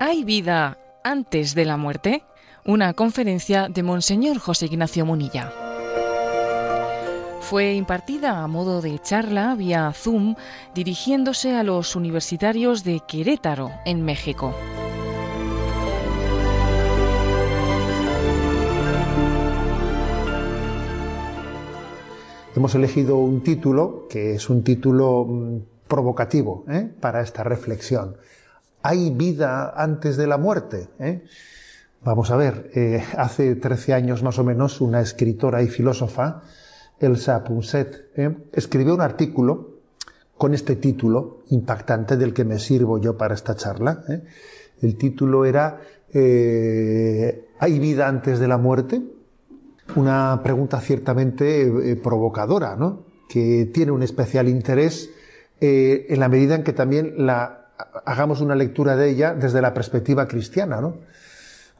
¿Hay vida antes de la muerte? Una conferencia de Monseñor José Ignacio Munilla. Fue impartida a modo de charla vía Zoom dirigiéndose a los universitarios de Querétaro, en México. Hemos elegido un título que es un título mm, provocativo ¿eh? para esta reflexión. ¿Hay vida antes de la muerte? ¿Eh? Vamos a ver, eh, hace 13 años más o menos una escritora y filósofa, Elsa Punset, escribió un artículo con este título impactante del que me sirvo yo para esta charla. El título era ¿Hay vida antes de la muerte? Una pregunta ciertamente eh, provocadora, ¿no? que tiene un especial interés eh, en la medida en que también la, hagamos una lectura de ella desde la perspectiva cristiana, ¿no?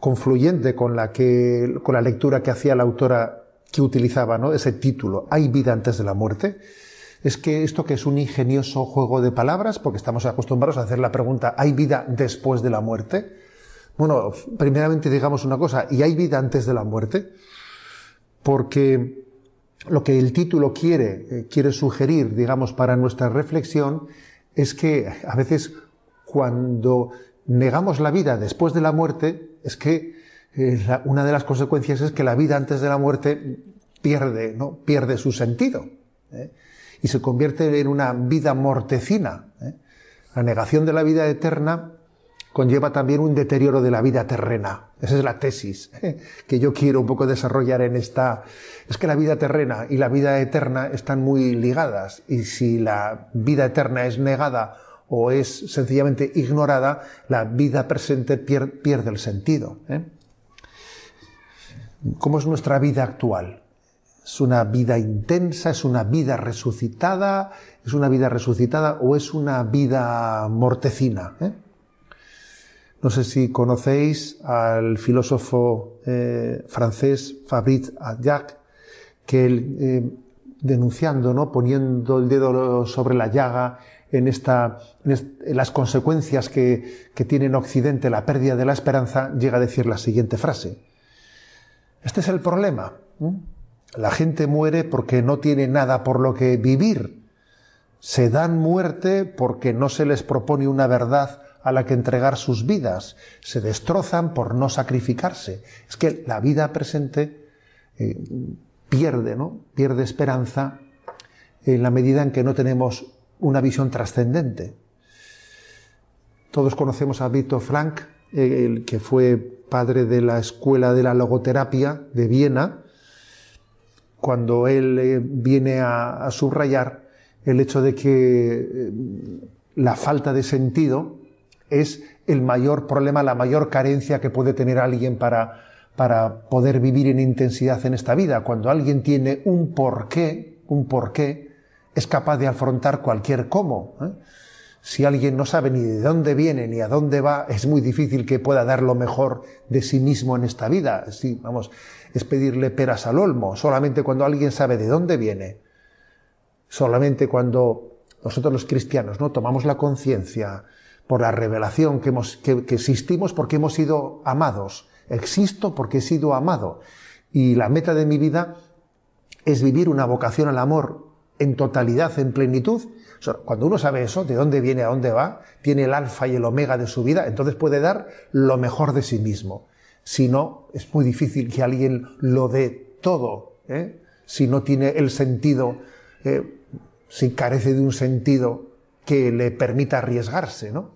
confluyente con la, que, con la lectura que hacía la autora que utilizaba ¿no? ese título, ¿Hay vida antes de la muerte? Es que esto que es un ingenioso juego de palabras, porque estamos acostumbrados a hacer la pregunta, ¿hay vida después de la muerte? Bueno, primeramente digamos una cosa, ¿y hay vida antes de la muerte? Porque lo que el título quiere, eh, quiere sugerir, digamos, para nuestra reflexión, es que a veces cuando negamos la vida después de la muerte, es que eh, una de las consecuencias es que la vida antes de la muerte pierde, ¿no? pierde su sentido ¿eh? y se convierte en una vida mortecina. La negación de la vida eterna conlleva también un deterioro de la vida terrena. Esa es la tesis que yo quiero un poco desarrollar en esta... Es que la vida terrena y la vida eterna están muy ligadas y si la vida eterna es negada o es sencillamente ignorada, la vida presente pierde el sentido. ¿eh? ¿Cómo es nuestra vida actual? ¿Es una vida intensa? ¿Es una vida resucitada? ¿Es una vida resucitada o es una vida mortecina? ¿eh? No sé si conocéis al filósofo eh, francés Fabrice Adjac, que eh, denunciando, ¿no? poniendo el dedo sobre la llaga en, esta, en, las consecuencias que, que, tiene en Occidente la pérdida de la esperanza, llega a decir la siguiente frase. Este es el problema. La gente muere porque no tiene nada por lo que vivir. Se dan muerte porque no se les propone una verdad a la que entregar sus vidas, se destrozan por no sacrificarse. Es que la vida presente eh, pierde, ¿no? Pierde esperanza en la medida en que no tenemos una visión trascendente. Todos conocemos a Víctor Frank, el que fue padre de la escuela de la logoterapia de Viena, cuando él eh, viene a, subrayar el hecho de que eh, la falta de sentido es el mayor problema, la mayor carencia que puede tener alguien para, para poder vivir en intensidad en esta vida. Cuando alguien tiene un porqué, un porqué, es capaz de afrontar cualquier cómo. ¿eh? Si alguien no sabe ni de dónde viene ni a dónde va, es muy difícil que pueda dar lo mejor de sí mismo en esta vida. Sí, vamos, es pedirle peras al olmo. Solamente cuando alguien sabe de dónde viene, solamente cuando nosotros los cristianos no tomamos la conciencia por la revelación que, hemos, que, existimos porque hemos sido amados. Existo porque he sido amado. Y la meta de mi vida es vivir una vocación al amor en totalidad, en plenitud. cuando uno sabe eso, de dónde viene, a dónde va, tiene el alfa y el omega de su vida, entonces puede dar lo mejor de sí mismo. Si no, es muy difícil que alguien lo dé todo, ¿eh? si no tiene el sentido, eh, si carece de un sentido que le permita arriesgarse, ¿no?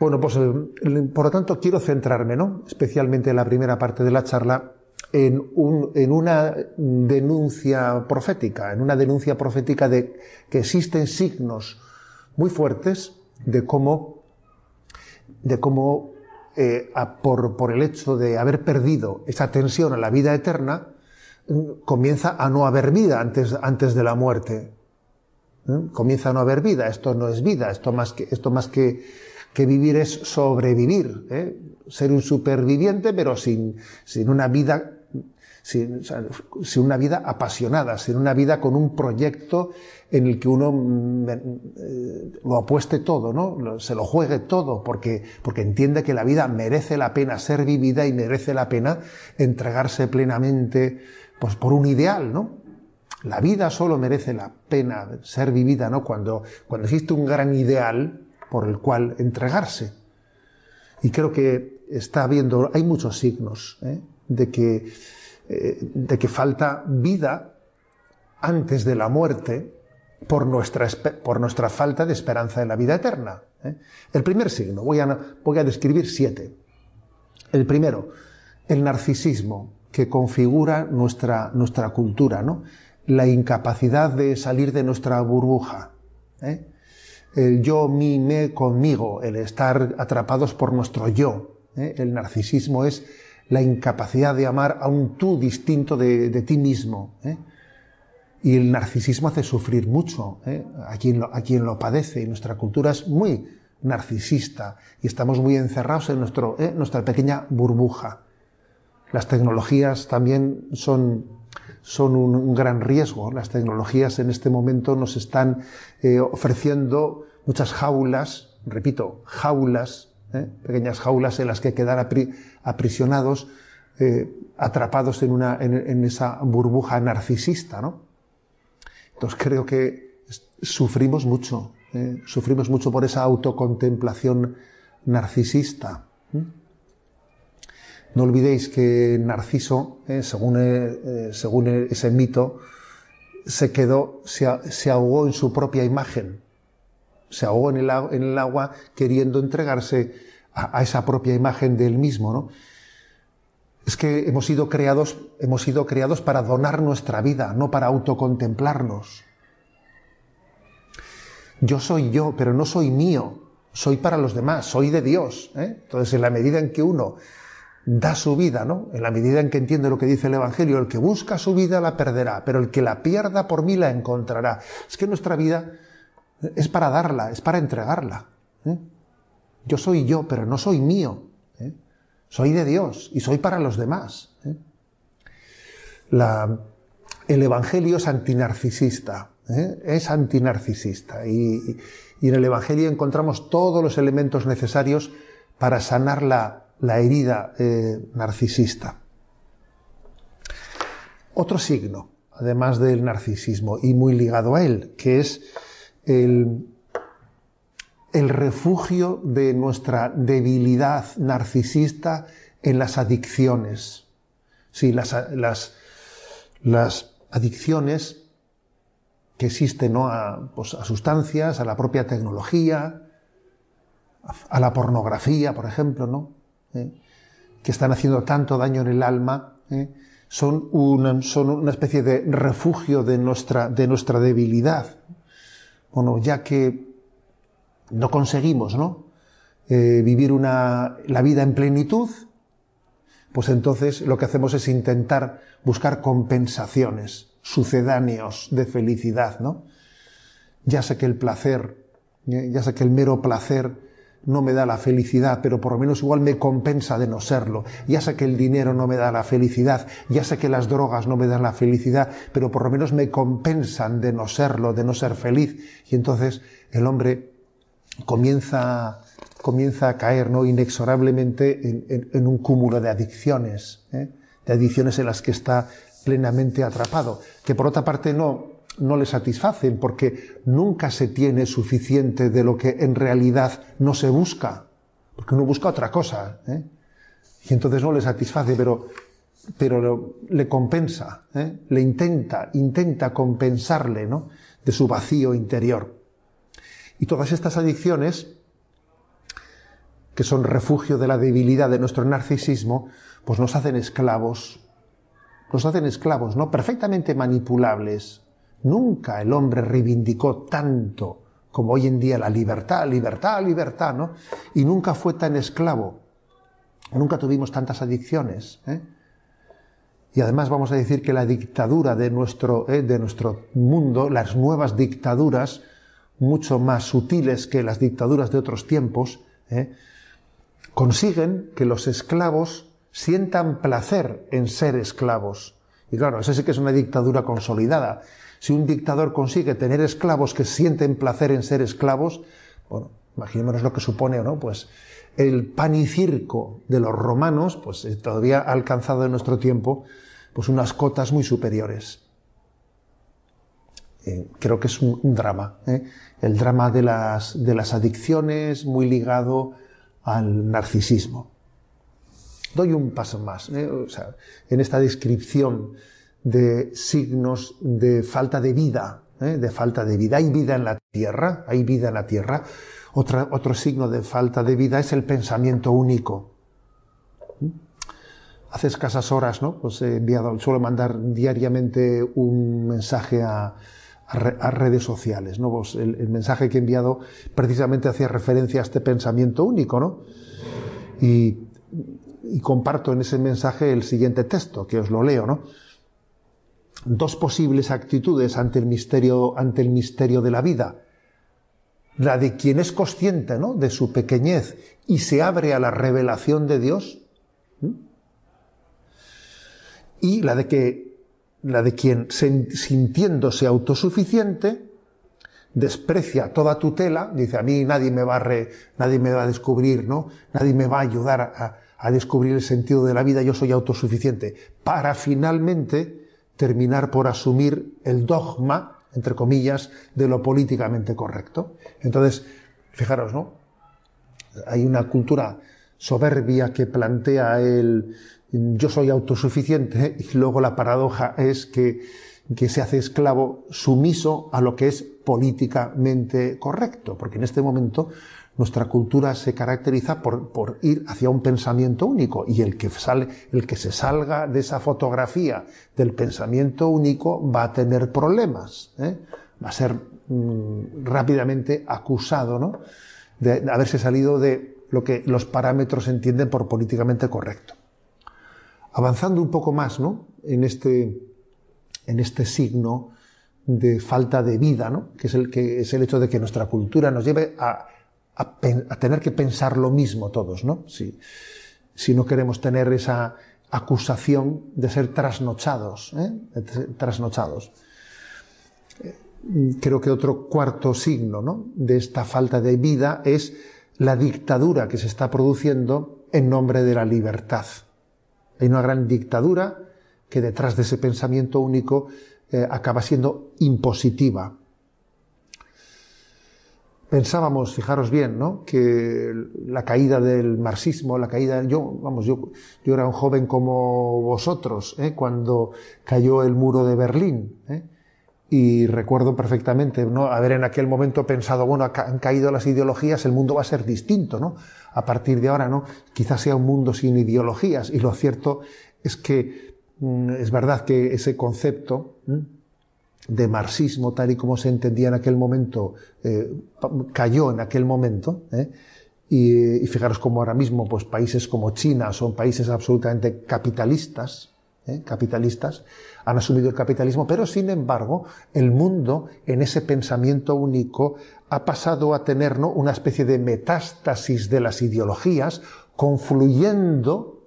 Bueno, pues eh, por lo tanto quiero centrarme, ¿no? Especialmente en la primera parte de la charla, en, una denuncia profética, en una denuncia profética de que existen signos muy fuertes de cómo, de cómo eh, por, el hecho de haber perdido esa tensión a la vida eterna, mm, comienza a no haber vida antes, antes de la muerte. ¿eh? Comienza a no haber vida. Esto no es vida. Esto más que, esto más que que vivir es sobrevivir, ¿eh? ser un superviviente, pero sin, sin una vida, sin, una vida apasionada, sin una vida con un proyecto en el que uno mm, eh, lo apueste todo, ¿no? se lo juegue todo, porque, porque entiende que la vida merece la pena ser vivida y merece la pena entregarse plenamente pues, por un ideal, ¿no? La vida solo merece la pena ser vivida, ¿no? Cuando, cuando existe un gran ideal por el cual entregarse. Y creo que está habiendo, hay muchos signos ¿eh? de que eh, de que falta vida antes de la muerte por nuestra, por nuestra falta de esperanza en la vida eterna. ¿eh? El primer signo, voy a, voy a describir siete. El primero, el narcisismo que configura nuestra, nuestra cultura, ¿no? la incapacidad de salir de nuestra burbuja. El yo, mi, me, conmigo, el estar atrapados por nuestro yo. El narcisismo es la incapacidad de amar a un tú distinto de, ti mismo. ¿eh? Y el narcisismo hace sufrir mucho ¿eh? a, quien lo, a quien lo padece. Y nuestra cultura es muy narcisista y estamos muy encerrados en nuestro, ¿eh? nuestra pequeña burbuja. Las tecnologías también son, son un, gran riesgo. Las tecnologías en este momento nos están ofreciendo muchas jaulas, repito, jaulas ¿eh? pequeñas jaulas en las que quedar aprisionados, eh, atrapados en, una, en, esa burbuja narcisista. ¿no? Entonces creo que sufrimos mucho, ¿eh? sufrimos mucho por esa autocontemplación narcisista. No olvidéis que Narciso, según, según, ese mito, se quedó, se ahogó en su propia imagen se ahogó en el, agua queriendo entregarse a, esa propia imagen de él mismo, ¿no? Es que hemos sido creados, hemos sido creados para donar nuestra vida, no para autocontemplarnos. Yo soy yo, pero no soy mío, soy para los demás, soy de Dios. ¿eh? Entonces, en la medida en que uno da su vida, ¿no? En la medida en que entiende lo que dice el Evangelio, el que busca su vida la perderá, pero el que la pierda por mí la encontrará. Es que nuestra vida es para darla, es para entregarla. ¿eh? Yo soy yo, pero no soy mío. ¿eh? Soy de Dios y soy para los demás. ¿eh? el Evangelio es antinarcisista. Es antinarcisista. Y, y, en el Evangelio encontramos todos los elementos necesarios para sanar la, la herida narcisista. Otro signo, además del narcisismo, y muy ligado a él, que es el, refugio de nuestra debilidad narcisista en las adicciones. Sí, las, las, adicciones que existen pues, a, sustancias, a la propia tecnología, a, la pornografía, por ejemplo, ¿no? ¿Eh? que están haciendo tanto daño en el alma, ¿eh? son, una, son, una, especie de refugio de nuestra, de nuestra debilidad bueno, ya que no conseguimos ¿no? Eh, vivir una, la vida en plenitud, pues entonces lo que hacemos es intentar buscar compensaciones, sucedáneos de felicidad, ¿no? Ya sé que el placer, ya sé que el mero placer no me da la felicidad, pero por lo menos igual me compensa de no serlo. Ya sé que el dinero no me da la felicidad, ya sé que las drogas no me dan la felicidad, pero por lo menos me compensan de no serlo, de no ser feliz. Y entonces el hombre comienza, comienza a caer ¿no? inexorablemente en, un cúmulo de adicciones, ¿eh? de adicciones en las que está plenamente atrapado, que por otra parte no, no le satisfacen porque nunca se tiene suficiente de lo que en realidad no se busca, porque uno busca otra cosa, ¿eh? y entonces no le satisface, pero, pero le compensa, ¿eh? le intenta, intenta compensarle ¿no? de su vacío interior. Y todas estas adicciones, que son refugio de la debilidad de nuestro narcisismo, pues nos hacen esclavos, nos hacen esclavos, ¿no? Perfectamente manipulables, Nunca el hombre reivindicó tanto como hoy en día la libertad, libertad, libertad, ¿no? Y nunca fue tan esclavo. Nunca tuvimos tantas adicciones. ¿eh? Y además vamos a decir que la dictadura de nuestro, ¿eh? de nuestro mundo, las nuevas dictaduras, mucho más sutiles que las dictaduras de otros tiempos, ¿eh? consiguen que los esclavos sientan placer en ser esclavos Y claro, eso sí que es una dictadura consolidada. Si un dictador consigue tener esclavos que sienten placer en ser esclavos, bueno, imaginémonos lo que supone, ¿no? Pues el pan y circo de los romanos, pues eh, todavía ha alcanzado en nuestro tiempo, pues unas cotas muy superiores. Eh, creo que es un, drama, ¿eh? el drama de las, de las adicciones muy ligado al narcisismo. Doy un paso más. O sea, en esta descripción de signos de falta de vida, ¿eh? de falta de vida. Hay vida en la tierra, hay vida en la tierra. otro signo de falta de vida es el pensamiento único. ¿Mm? Hace escasas horas, ¿no? Pues he enviado, suelo mandar diariamente un mensaje a, redes sociales, ¿no? Pues el, mensaje que he enviado precisamente hacía referencia a este pensamiento único, ¿no? Y comparto en ese mensaje el siguiente texto, que os lo leo, ¿no? Dos posibles actitudes ante el misterio, ante el misterio de la vida. La de quien es consciente ¿no? de su pequeñez y se abre a la revelación de Dios. Y la de que la de quien sintiéndose autosuficiente desprecia toda tutela, dice a mí nadie me va a, nadie me va a descubrir, ¿no? Nadie me va a ayudar a, a descubrir el sentido de la vida, yo soy autosuficiente, para finalmente terminar por asumir el dogma, entre comillas, de lo políticamente correcto. Entonces, fijaros, ¿no? Hay una cultura soberbia que plantea el yo soy autosuficiente y luego la paradoja es que, que se hace esclavo sumiso a lo que es políticamente correcto, porque en este momento nuestra cultura se caracteriza por, ir hacia un pensamiento único y el que, sale, el que se salga de esa fotografía del pensamiento único va a tener problemas, ¿eh? va a ser mm, rápidamente acusado ¿no? de haberse salido de lo que los parámetros entienden por políticamente correcto. Avanzando un poco más ¿no? en, este, en este signo de falta de vida, ¿no? que, es el, que es el hecho de que nuestra cultura nos lleve a tener que pensar lo mismo todos, ¿no? Si, si no queremos tener esa acusación de ser trasnochados, ¿eh? trasnochados. Creo que otro cuarto signo ¿no? de esta falta de vida es la dictadura que se está produciendo en nombre de la libertad. Hay una gran dictadura que detrás de ese pensamiento único eh, acaba siendo impositiva, pensábamos, fijaros bien, ¿no? que la caída del marxismo, la caída, yo, vamos, yo, yo era un joven como vosotros, ¿eh? cuando cayó el muro de Berlín, ¿eh? y recuerdo perfectamente, ¿no? haber en aquel momento pensado, bueno, han caído las ideologías, el mundo va a ser distinto, ¿no? A partir de ahora, ¿no? Quizás sea un mundo sin ideologías, y lo cierto es que es verdad que ese concepto, de marxismo tal y como se entendía en aquel momento eh, cayó en aquel momento ¿eh? y, fijaros como ahora mismo pues países como China son países absolutamente capitalistas ¿eh? capitalistas han asumido el capitalismo pero sin embargo el mundo en ese pensamiento único ha pasado a tener una especie de metástasis de las ideologías confluyendo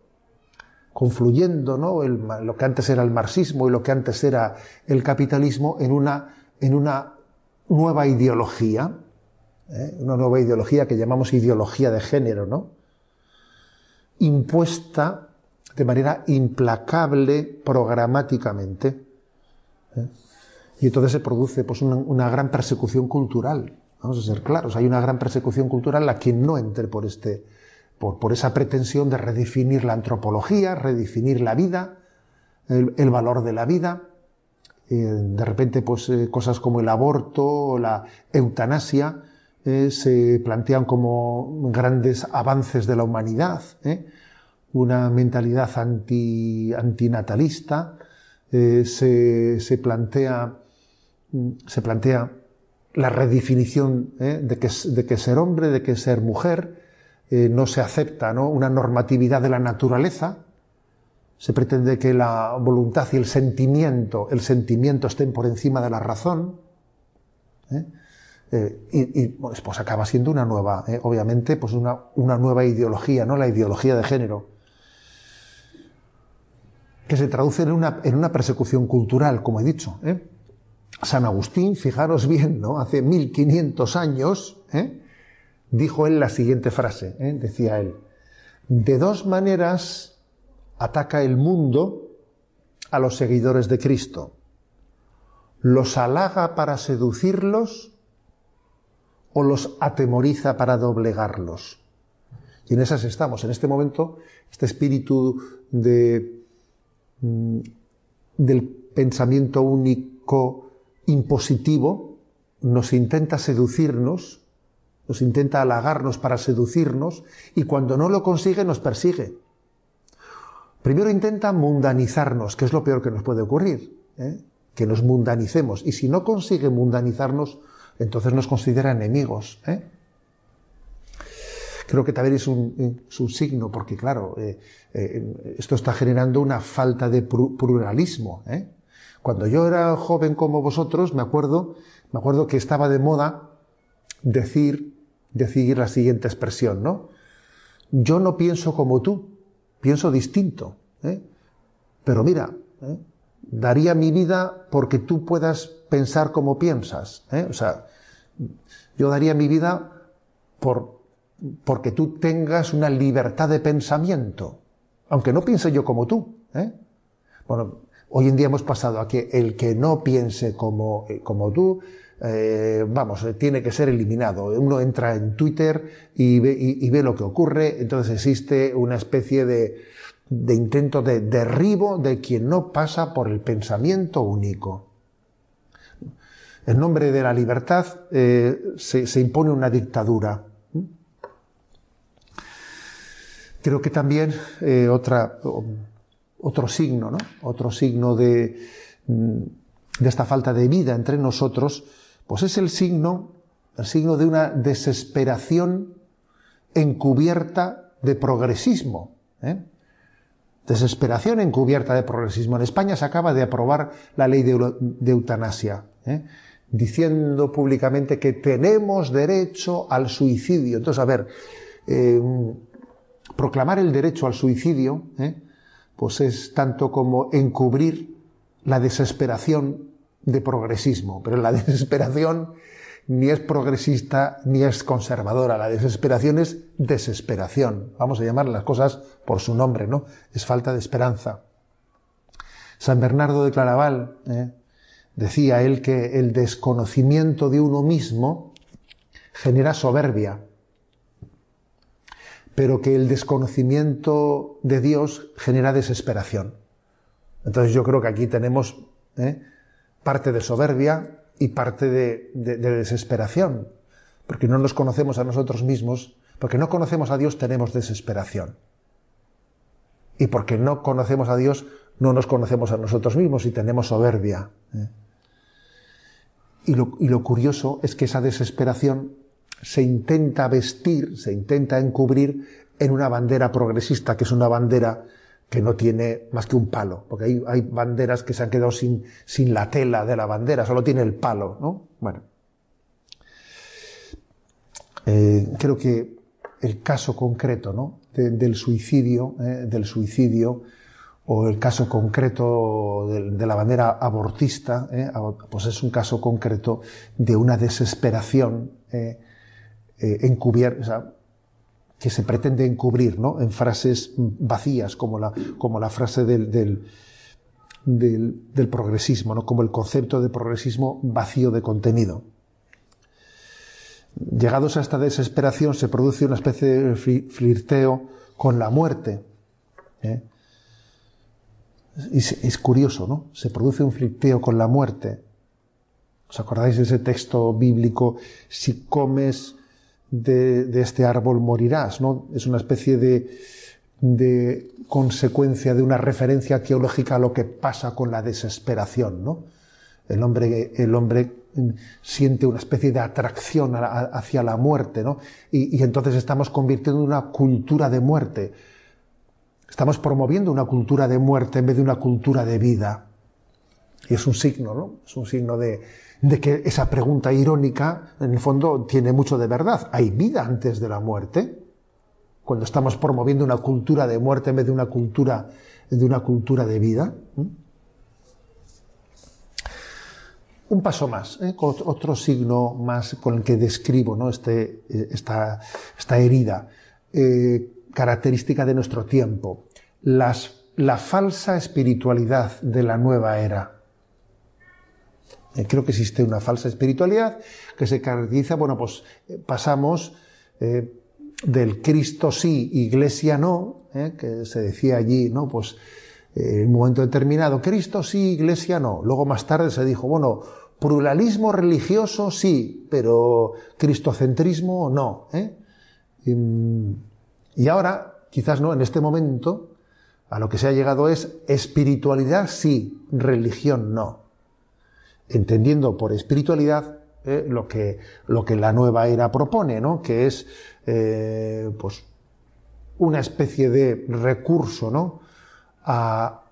confluyendo ¿no? lo que antes era el marxismo y lo que antes era el capitalismo en una, en una nueva ideología, ¿eh? una nueva ideología que llamamos ideología de género, ¿no? impuesta de manera implacable programáticamente. ¿eh? Y entonces se produce pues, una, una, gran persecución cultural. Vamos a ser claros, hay una gran persecución cultural a quien no entre por este, por, esa pretensión de redefinir la antropología, redefinir la vida, el, valor de la vida. Eh, de repente, pues eh, cosas como el aborto o la eutanasia eh, se plantean como grandes avances de la humanidad. Una mentalidad anti, antinatalista se, plantea, se plantea la redefinición de, que, de que ser hombre, de que ser mujer, eh, no se acepta una normatividad de la naturaleza, se pretende que la voluntad y el sentimiento, el sentimiento estén por encima de la razón, ¿eh? Eh, y, pues, acaba siendo una nueva, obviamente, pues una, una, nueva ideología, ¿no? La ideología de género. que se traduce en una, en una persecución cultural, como he dicho. San Agustín, fijaros bien, ¿no? Hace 1500 años, ¿eh? Dijo él la siguiente frase, ¿eh? decía él, de dos maneras ataca el mundo a los seguidores de Cristo. Los halaga para seducirlos o los atemoriza para doblegarlos. Y en esas estamos. En este momento, este espíritu de, mm, del pensamiento único impositivo nos intenta seducirnos, nos intenta halagarnos para seducirnos y cuando no lo consigue nos persigue. Primero intenta mundanizarnos, que es lo peor que nos puede ocurrir, ¿eh? que nos mundanicemos. Y si no consigue mundanizarnos, entonces nos considera enemigos. ¿eh? Creo que también es un, signo, porque claro, eh, eh, esto está generando una falta de pluralismo. Cuando yo era joven como vosotros, me acuerdo, me acuerdo que estaba de moda decir, decir la siguiente expresión, ¿no? Yo no pienso como tú, pienso distinto. Pero mira, daría mi vida porque tú puedas pensar como piensas. ¿eh? O sea, yo daría mi vida por, porque tú tengas una libertad de pensamiento, aunque no piense yo como tú. ¿eh? Bueno, hoy en día hemos pasado a que el que no piense como, eh, como tú, vamos, tiene que ser eliminado. Uno entra en Twitter y ve, lo que ocurre, entonces existe una especie de, de intento de derribo de quien no pasa por el pensamiento único. En nombre de la libertad eh, se, impone una dictadura. Creo que también eh, otra, otro signo, ¿no? otro signo de, de esta falta de vida entre nosotros, pues es el signo, el signo de una desesperación encubierta de progresismo. ¿eh? Desesperación encubierta de progresismo. En España se acaba de aprobar la ley de, eutanasia, ¿eh? diciendo públicamente que tenemos derecho al suicidio. Entonces, a ver, em, proclamar el derecho al suicidio, ¿eh? pues es tanto como encubrir la desesperación de progresismo. Pero la desesperación ni es progresista ni es conservadora. La desesperación es desesperación. Vamos a llamar las cosas por su nombre, ¿no? Es falta de esperanza. San Bernardo de Claraval ¿eh? decía él que el desconocimiento de uno mismo genera soberbia, pero que el desconocimiento de Dios genera desesperación. Entonces yo creo que aquí tenemos ¿eh? Parte de soberbia y parte de, desesperación, porque no nos conocemos a nosotros mismos, porque no conocemos a Dios tenemos desesperación. Y porque no conocemos a Dios no nos conocemos a nosotros mismos y tenemos soberbia. ¿eh? Y, lo, y lo curioso es que esa desesperación se intenta vestir, se intenta encubrir en una bandera progresista, que es una bandera que no tiene más que un palo, porque hay, hay banderas que se han quedado sin, sin, la tela de la bandera, solo tiene el palo, ¿no? Bueno. Eh, creo que el caso concreto, ¿no? del suicidio, eh, del suicidio, o el caso concreto de, la bandera abortista, eh, pues es un caso concreto de una desesperación encubierta, que se pretende encubrir ¿no? en frases vacías, como la, como la frase del, del, progresismo, ¿no? como el concepto de progresismo vacío de contenido. Llegados a esta desesperación se produce una especie de flirteo con la muerte. ¿eh? es, curioso, ¿no? Se produce un flirteo con la muerte. ¿Os acordáis de ese texto bíblico? Si comes de, este árbol morirás, ¿no? Es una especie de, consecuencia de una referencia arqueológica a lo que pasa con la desesperación, ¿no? El hombre, el hombre siente una especie de atracción hacia la muerte, ¿no? Y, y, entonces estamos convirtiendo en una cultura de muerte. Estamos promoviendo una cultura de muerte en vez de una cultura de vida. Y es un signo, ¿no? Es un signo de, de que esa pregunta irónica, en el fondo, tiene mucho de verdad. ¿Hay vida antes de la muerte? Cuando estamos promoviendo una cultura de muerte en vez de una cultura de una cultura de vida. Un paso más, ¿eh? otro signo más con el que describo ¿no? este, esta, esta, herida, eh, característica de nuestro tiempo, la falsa espiritualidad de la nueva era. Eh, creo que existe una falsa espiritualidad que se caracteriza, bueno, pues pasamos del Cristo sí, Iglesia no, que se decía allí, ¿no? Pues en un momento determinado, Cristo sí, Iglesia no. Luego más tarde se dijo, bueno, pluralismo religioso sí, pero cristocentrismo no. ¿eh? Y, ahora, quizás no, en este momento, a lo que se ha llegado es espiritualidad sí, religión no. Entendiendo por espiritualidad ¿eh? lo, que, lo que la nueva era propone, ¿no? que es eh, pues, una especie de recurso ¿no? a,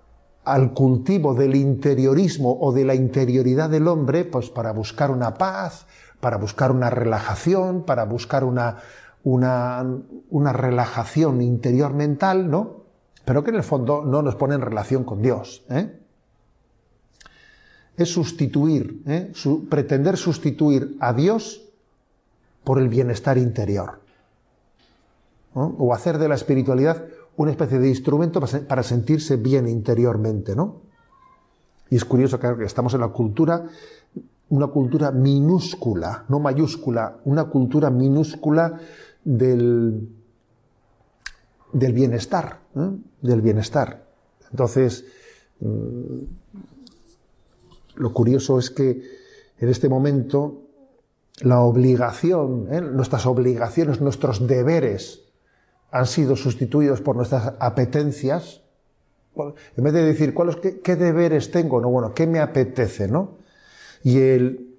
al cultivo del interiorismo o de la interioridad del hombre, pues para buscar una paz, para buscar una relajación, para buscar una, una, una relajación interior mental, ¿no? Pero que en el fondo no nos pone en relación con Dios. ¿eh? Es sustituir, ¿eh? pretender sustituir a Dios por el bienestar interior. O hacer de la espiritualidad una especie de instrumento para sentirse bien interiormente, ¿no? Y es curioso que estamos en la cultura, una cultura minúscula, no mayúscula, una cultura minúscula del, del bienestar, ¿eh? del bienestar. Entonces, mm, lo curioso es que en este momento la obligación, ¿eh? nuestras obligaciones, nuestros deberes, han sido sustituidos por nuestras apetencias, en vez de decir, ¿cuál qué, deberes tengo? No, bueno, ¿qué me apetece? ¿no? Y el,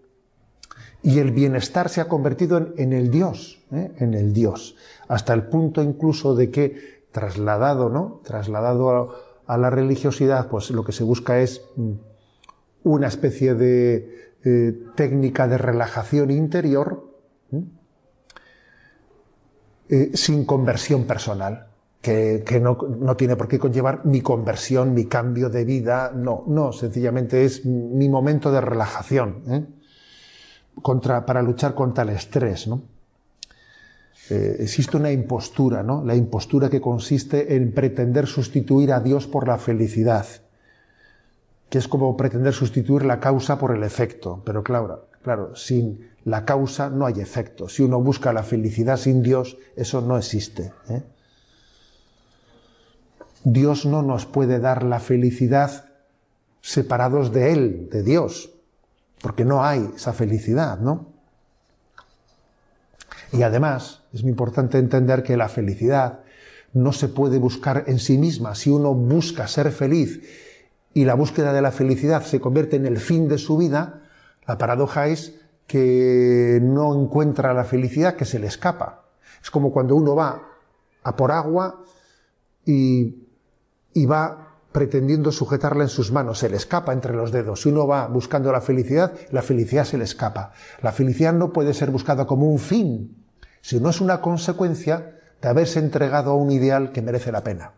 y el bienestar se ha convertido en, el Dios, ¿eh? en el Dios, hasta el punto incluso de que trasladado, ¿no? Trasladado a, la religiosidad, pues lo que se busca es mm, una especie de eh, técnica de relajación interior, eh, sin conversión personal, que, no, tiene por qué conllevar mi conversión, mi cambio de vida, no, no, sencillamente es mi momento de relajación, ¿eh? contra, para luchar contra el estrés, ¿no? Eh, existe una impostura, ¿no? La impostura que consiste en pretender sustituir a Dios por la felicidad, que es como pretender sustituir la causa por el efecto, pero claro, claro, sin la causa no hay efecto. Si uno busca la felicidad sin Dios, eso no existe. ¿eh? Dios no nos puede dar la felicidad separados de Él, de Dios, porque no hay esa felicidad, ¿no? Y además, es muy importante entender que la felicidad no se puede buscar en sí misma. Si uno busca ser feliz y la búsqueda de la felicidad se convierte en el fin de su vida, la paradoja es que no encuentra la felicidad, que se le escapa. Es como cuando uno va a por agua y, va pretendiendo sujetarla en sus manos, se le escapa entre los dedos. Si uno va buscando la felicidad, la felicidad se le escapa. La felicidad no puede ser buscada como un fin, sino es una consecuencia de haberse entregado a un ideal que merece la pena.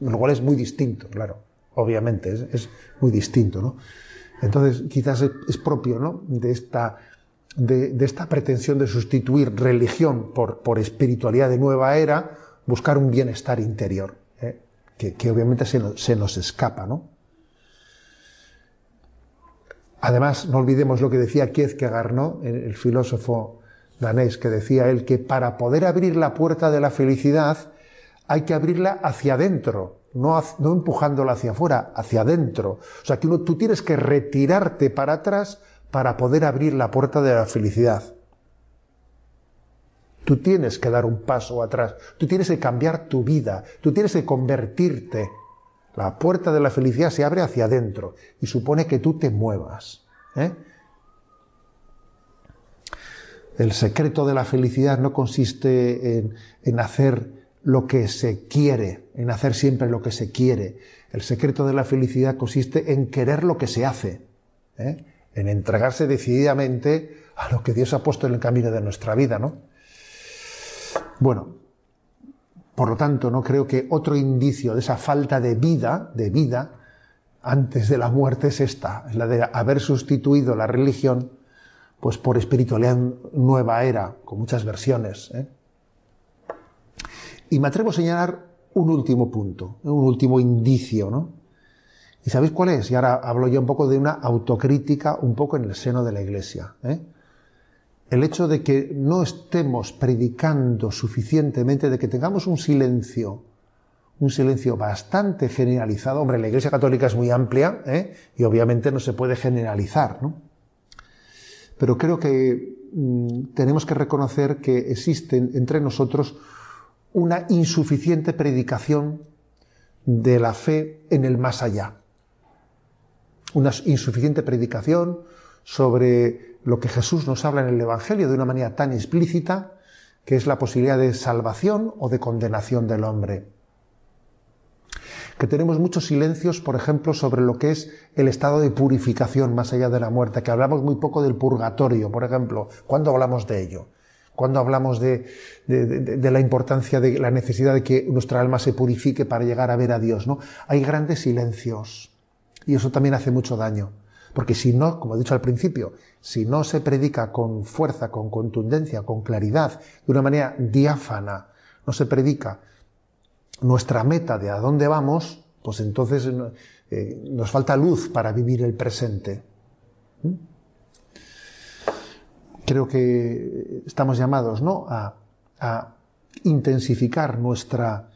Lo cual es muy distinto, claro, obviamente, es, muy distinto, ¿no? Entonces, quizás es propio ¿no? de, esta, de, esta pretensión de sustituir religión por, por, espiritualidad de nueva era, buscar un bienestar interior, ¿eh? que, obviamente se nos, se nos escapa. ¿no? Además, no olvidemos lo que decía Kierkegaard, ¿no? el filósofo danés, que decía él que para poder abrir la puerta de la felicidad hay que abrirla hacia adentro, no, empujándola hacia afuera, hacia adentro. O sea que tú tienes que retirarte para atrás para poder abrir la puerta de la felicidad. Tú tienes que dar un paso atrás, tú tienes que cambiar tu vida, tú tienes que convertirte. La puerta de la felicidad se abre hacia adentro y supone que tú te muevas. ¿eh? El secreto de la felicidad no consiste en hacer lo que se quiere, en hacer siempre lo que se quiere. El secreto de la felicidad consiste en querer lo que se hace, ¿eh? en entregarse decididamente a lo que Dios ha puesto en el camino de nuestra vida, ¿no? Bueno, Por lo tanto, no creo que otro indicio de esa falta de vida, de vida, antes de la muerte es esta, es la de haber sustituido la religión pues por espiritualidad nueva era, con muchas versiones. ¿eh? Y me atrevo a señalar un último punto, un último indicio, ¿no? ¿Y sabéis cuál es? Y ahora hablo yo un poco de una autocrítica, un poco en el seno de la Iglesia. ¿eh? El hecho de que no estemos predicando suficientemente, de que tengamos un silencio, un silencio bastante generalizado. Hombre, la Iglesia Católica es muy amplia ¿eh? y obviamente no se puede generalizar, ¿no? Pero creo que mm, tenemos que reconocer que existen entre nosotros una insuficiente predicación de la fe en el más allá. Una insuficiente predicación sobre lo que Jesús nos habla en el Evangelio de una manera tan explícita, que es la posibilidad de salvación o de condenación del hombre. Que tenemos muchos silencios, por ejemplo, sobre lo que es el estado de purificación más allá de la muerte, que hablamos muy poco del purgatorio, por ejemplo. ¿Cuándo hablamos de ello? Cuando hablamos de, la importancia de la necesidad de que nuestra alma se purifique para llegar a ver a Dios, ¿no? Hay grandes silencios y eso también hace mucho daño. Porque si no, como he dicho al principio, si no se predica con fuerza, con contundencia, con claridad, de una manera diáfana, no se predica nuestra meta de a dónde vamos, pues entonces eh, nos falta luz para vivir el presente. ¿Mm? Creo que estamos llamados ¿no? a, intensificar nuestra,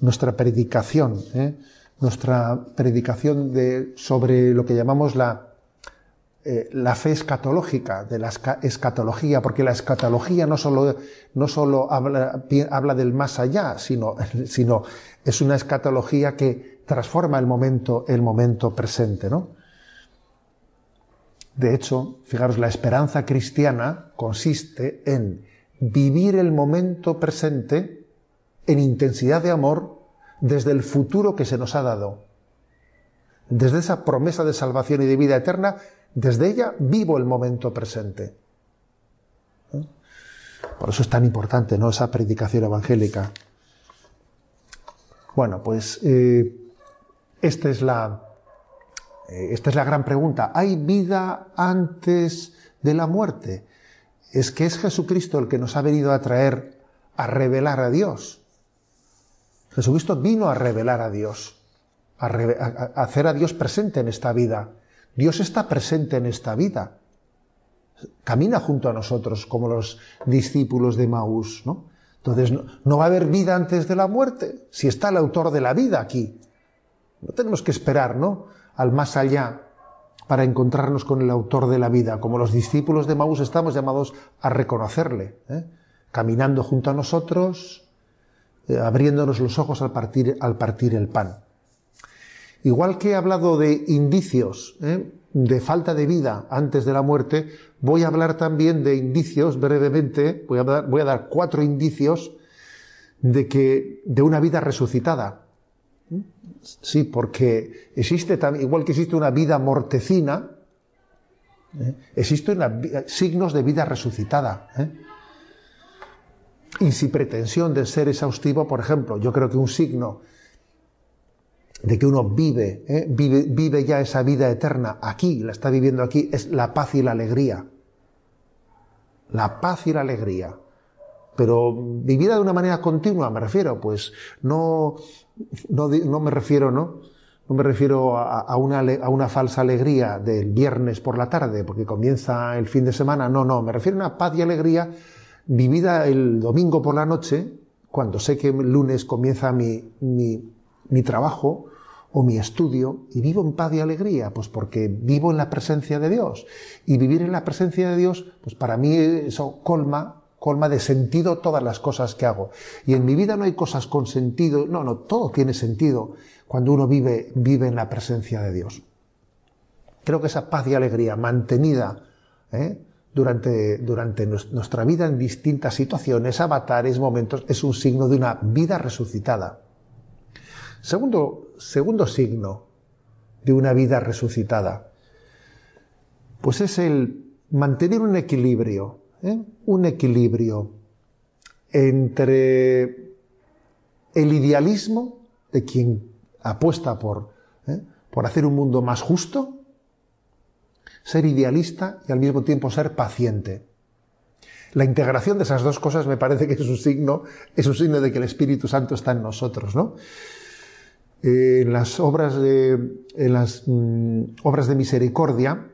nuestra predicación, ¿eh? nuestra predicación de, sobre lo que llamamos la, eh, la fe escatológica, de la escatología, porque la escatología no solo, no solo habla, habla, del más allá, sino, sino es una escatología que transforma el momento, el momento presente, ¿no? De hecho, fijaros, la esperanza cristiana consiste en vivir el momento presente en intensidad de amor desde el futuro que se nos ha dado. Desde esa promesa de salvación y de vida eterna, desde ella vivo el momento presente. ¿Eh? Por eso es tan importante ¿no? esa predicación evangélica. Bueno, pues eh, esta es la, esta es la gran pregunta. ¿Hay vida antes de la muerte? Es que es Jesucristo el que nos ha venido a traer a revelar a Dios. Jesucristo vino a revelar a Dios, a, hacer a Dios presente en esta vida. Dios está presente en esta vida. Camina junto a nosotros como los discípulos de Maús, ¿no? Entonces, no va a haber vida antes de la muerte, si está el autor de la vida aquí. No tenemos que esperar, ¿no? Al más allá para encontrarnos con el autor de la vida. Como los discípulos de Maús estamos llamados a reconocerle, ¿eh? caminando junto a nosotros, eh, abriéndonos los ojos al partir, al partir el pan. Igual que he hablado de indicios ¿eh? de falta de vida antes de la muerte, voy a hablar también de indicios brevemente, voy a dar, voy a dar cuatro indicios de que de una vida resucitada. Sí, porque existe igual que existe una vida mortecina, ¿eh? existen signos de vida resucitada. ¿eh? Y sin pretensión de ser exhaustivo, por ejemplo, yo creo que un signo de que uno ¿eh? vive, vive ya esa vida eterna aquí, la está viviendo aquí, es la paz y la alegría. La paz y la alegría pero vivida de una manera continua, me refiero, pues no, no, no me refiero, ¿no? No me refiero a, una, a, una, falsa alegría del viernes por la tarde, porque comienza el fin de semana, no, no, me refiero a una paz y alegría vivida el domingo por la noche, cuando sé que el lunes comienza mi, mi, mi trabajo o mi estudio, y vivo en paz y alegría, pues porque vivo en la presencia de Dios. Y vivir en la presencia de Dios, pues para mí eso colma colma de sentido todas las cosas que hago. Y en mi vida no hay cosas con sentido, no, no, todo tiene sentido cuando uno vive, vive en la presencia de Dios. Creo que esa paz y alegría mantenida ¿eh? durante, durante nuestra vida en distintas situaciones, avatares, momentos, es un signo de una vida resucitada. Segundo, segundo signo de una vida resucitada, pues es el mantener un equilibrio ¿eh? un equilibrio entre el idealismo de quien apuesta por, ¿eh? por hacer un mundo más justo, ser idealista y al mismo tiempo ser paciente. La integración de esas dos cosas me parece que es un signo, es un signo de que el Espíritu Santo está en nosotros, ¿no? Eh, en las obras de, en las mm, obras de misericordia,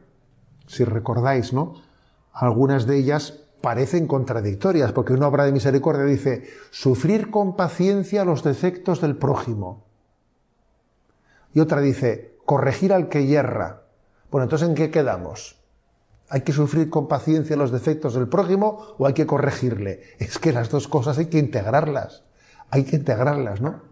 si recordáis, ¿no? Algunas de ellas parecen contradictorias, porque una obra de misericordia dice sufrir con paciencia los defectos del prójimo. Y otra dice corregir al que yerra. Bueno, entonces ¿en qué quedamos? ¿Hay que sufrir con paciencia los defectos del prójimo o hay que corregirle? Es que las dos cosas hay que integrarlas. Hay que integrarlas, ¿no?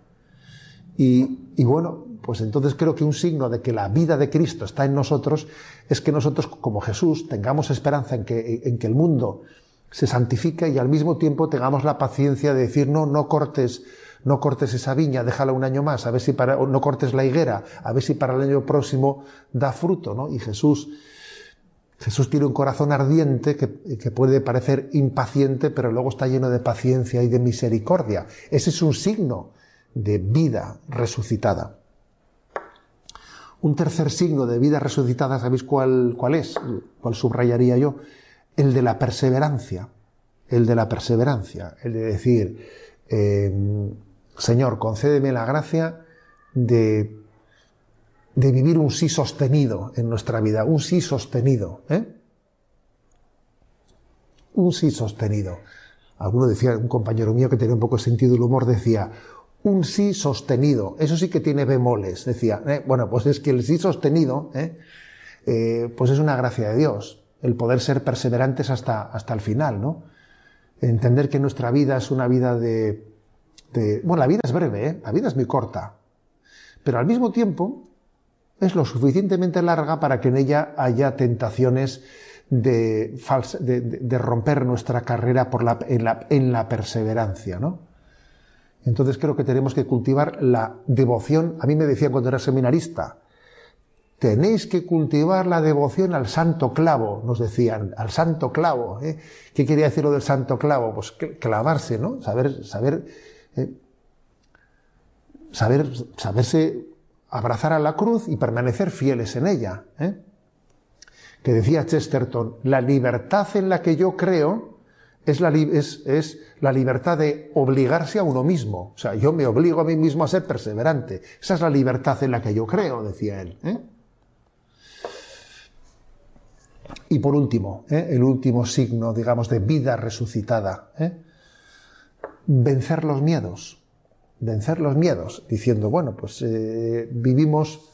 Y, bueno, pues entonces creo que un signo de que la vida de Cristo está en nosotros es que nosotros, como Jesús, tengamos esperanza en que, en que el mundo se santifique y al mismo tiempo tengamos la paciencia de decir, no, no cortes, no cortes esa viña, déjala un año más, a ver si para, no cortes la higuera, a ver si para el año próximo da fruto, ¿no? Y Jesús, Jesús tiene un corazón ardiente que, que, puede parecer impaciente, pero luego está lleno de paciencia y de misericordia. Ese es un signo de vida resucitada. Un tercer signo de vida resucitada, ¿sabéis cuál, cuál es? ¿Cuál subrayaría yo? El de la perseverancia. El de la perseverancia. El de decir, eh, Señor, concédeme la gracia de, de, vivir un sí sostenido en nuestra vida, un sí sostenido. ¿eh? Un sí sostenido. Alguno decía, un compañero mío que tenía un poco de sentido del humor, decía, un sí sostenido. Eso sí que tiene bemoles, decía. ¿eh? Bueno, pues es que el sí sostenido, ¿eh? Eh, pues es una gracia de Dios. El poder ser perseverantes hasta, hasta el final, ¿no? Entender que nuestra vida es una vida de, de bueno, la vida es breve, la vida es muy corta, pero al mismo tiempo es lo suficientemente larga para que en ella haya tentaciones de, de, de romper nuestra carrera por la, en, la, en la perseverancia, ¿no? Entonces creo que tenemos que cultivar la devoción. A mí me decían cuando era seminarista, tenéis que cultivar la devoción al santo clavo, nos decían, al santo clavo. ¿eh? ¿Qué quería decir lo del santo clavo? Pues clavarse, ¿no? Saber, saber, ¿eh? saber, saberse abrazar a la cruz y permanecer fieles en ella. ¿eh? Que decía Chesterton, la libertad en la que yo creo es la, es, es la, libertad de obligarse a uno mismo. O sea, yo me obligo a mí mismo a ser perseverante. Esa es la libertad en la que yo creo, decía él. ¿eh? Y por último, ¿eh? el último signo, digamos, de vida resucitada. ¿eh? Vencer los miedos. Vencer los miedos, diciendo, bueno, pues vivimos,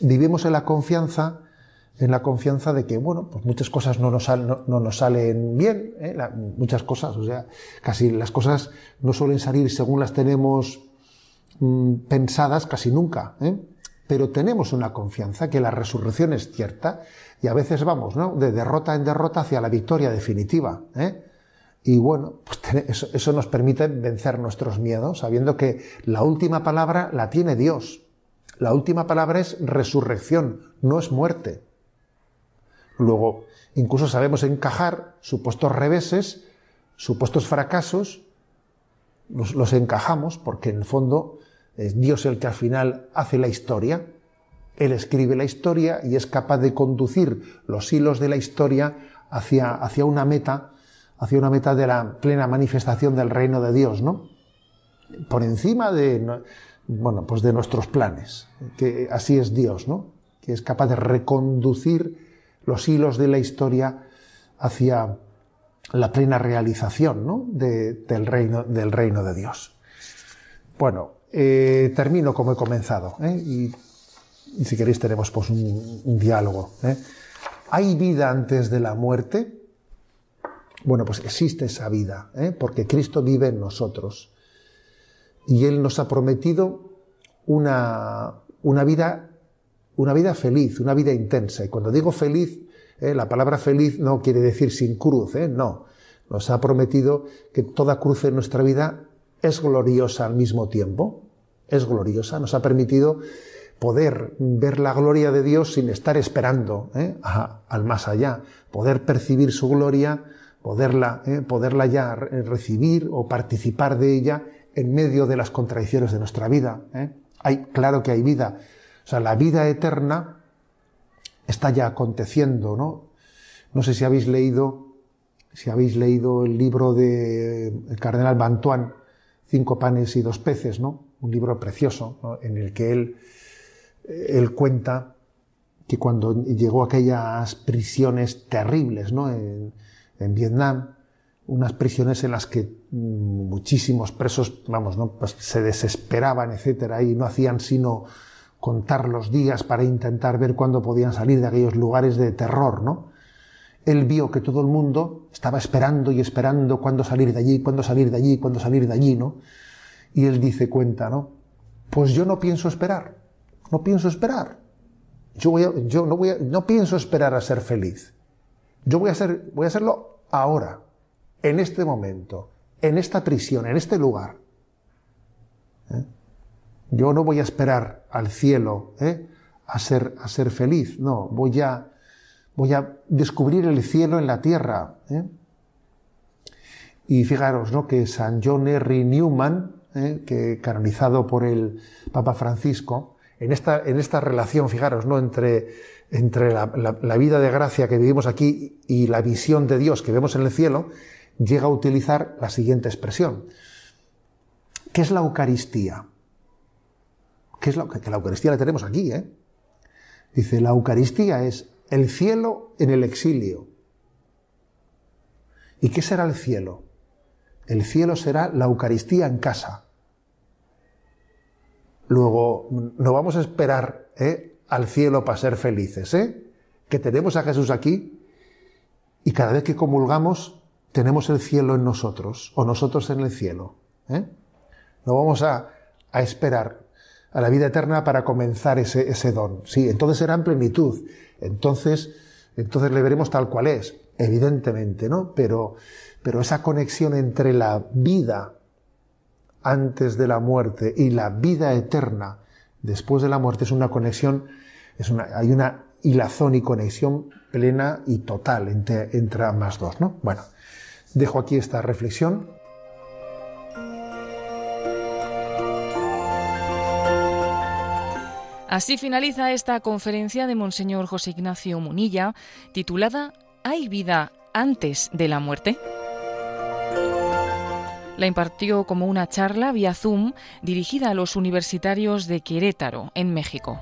vivimos en la confianza en la confianza de que, bueno, pues muchas cosas no nos, no, nos salen bien, ¿eh? muchas cosas, o sea, casi las cosas no suelen salir según las tenemos mm, pensadas casi nunca, ¿eh? pero tenemos una confianza que la resurrección es cierta y a veces vamos, ¿no? De derrota en derrota hacia la victoria definitiva, ¿eh? Y bueno, pues eso nos permite vencer nuestros miedos, sabiendo que la última palabra la tiene Dios. La última palabra es resurrección, no es muerte. Luego, incluso sabemos encajar supuestos reveses, supuestos fracasos, los, encajamos porque en el fondo es Dios el que al final hace la historia. Él escribe la historia y es capaz de conducir los hilos de la historia hacia, hacia una meta, hacia una meta de la plena manifestación del reino de Dios, ¿no? Por encima de, bueno, pues de nuestros planes, que así es Dios, ¿no? Que es capaz de reconducir los hilos de la historia hacia la plena realización ¿no? del, reino, del reino de Dios. Bueno, eh, termino como he comenzado ¿eh? y, si queréis tenemos pues un, diálogo. ¿eh? ¿Hay vida antes de la muerte? Bueno, pues existe esa vida, porque Cristo vive en nosotros y Él nos ha prometido una, una vida una vida feliz, una vida intensa. Y cuando digo feliz, eh, la palabra feliz no quiere decir sin cruz, eh, no. Nos ha prometido que toda cruz en nuestra vida es gloriosa al mismo tiempo. Es gloriosa. Nos ha permitido poder ver la gloria de Dios sin estar esperando eh, al más allá. Poder percibir su gloria, poderla, poderla ya recibir o participar de ella en medio de las contradicciones de nuestra vida. ¿eh? Hay, claro que hay vida. O sea, la vida eterna está ya aconteciendo, ¿no? No sé si habéis leído, si habéis leído el libro de el cardenal Bantuán, Cinco panes y dos peces, ¿no? Un libro precioso, en el que él, él cuenta que cuando llegó a aquellas prisiones terribles, ¿no? En, en Vietnam, unas prisiones en las que mm, muchísimos presos, vamos, ¿no? Pues se desesperaban, etcétera, y no hacían sino contar los días para intentar ver cuándo podían salir de aquellos lugares de terror, ¿no? Él vio que todo el mundo estaba esperando y esperando cuándo salir de allí, cuándo salir de allí, cuándo salir de allí, ¿no? Y él dice cuenta, ¿no? Pues yo no pienso esperar, no pienso esperar. Yo, voy yo no, voy no pienso esperar a ser feliz. Yo voy a, ser, voy a hacerlo ahora, en este momento, en esta prisión, en este lugar. ¿Eh? Yo no voy a esperar al cielo ¿eh? a, ser, a ser feliz, no, voy a, voy a descubrir el cielo en la tierra. ¿eh? Y fijaros ¿no? que San John Henry Newman, ¿eh? que canonizado por el Papa Francisco, en esta, en esta relación, fijaros, ¿no? entre, entre la, la, vida de gracia que vivimos aquí y la visión de Dios que vemos en el cielo, llega a utilizar la siguiente expresión. ¿Qué es la Eucaristía? ¿Qué es la, que la Eucaristía la tenemos aquí, ¿eh? Dice, la Eucaristía es el cielo en el exilio. ¿Y qué será el cielo? El cielo será la Eucaristía en casa. Luego, no vamos a esperar ¿eh? al cielo para ser felices, ¿eh? Que tenemos a Jesús aquí y cada vez que comulgamos tenemos el cielo en nosotros o nosotros en el cielo. ¿eh? No vamos a, a esperar a la vida eterna para comenzar ese, ese don. Sí, entonces será en plenitud. Entonces, entonces le veremos tal cual es, evidentemente, ¿no? Pero, pero esa conexión entre la vida antes de la muerte y la vida eterna después de la muerte es una conexión, es una, hay una hilazón y conexión plena y total entre, entre ambas dos, ¿no? Bueno, dejo aquí esta reflexión Así finaliza esta conferencia de Monseñor José Ignacio Munilla, titulada ¿Hay vida antes de la muerte? La impartió como una charla vía Zoom dirigida a los universitarios de Querétaro, en México.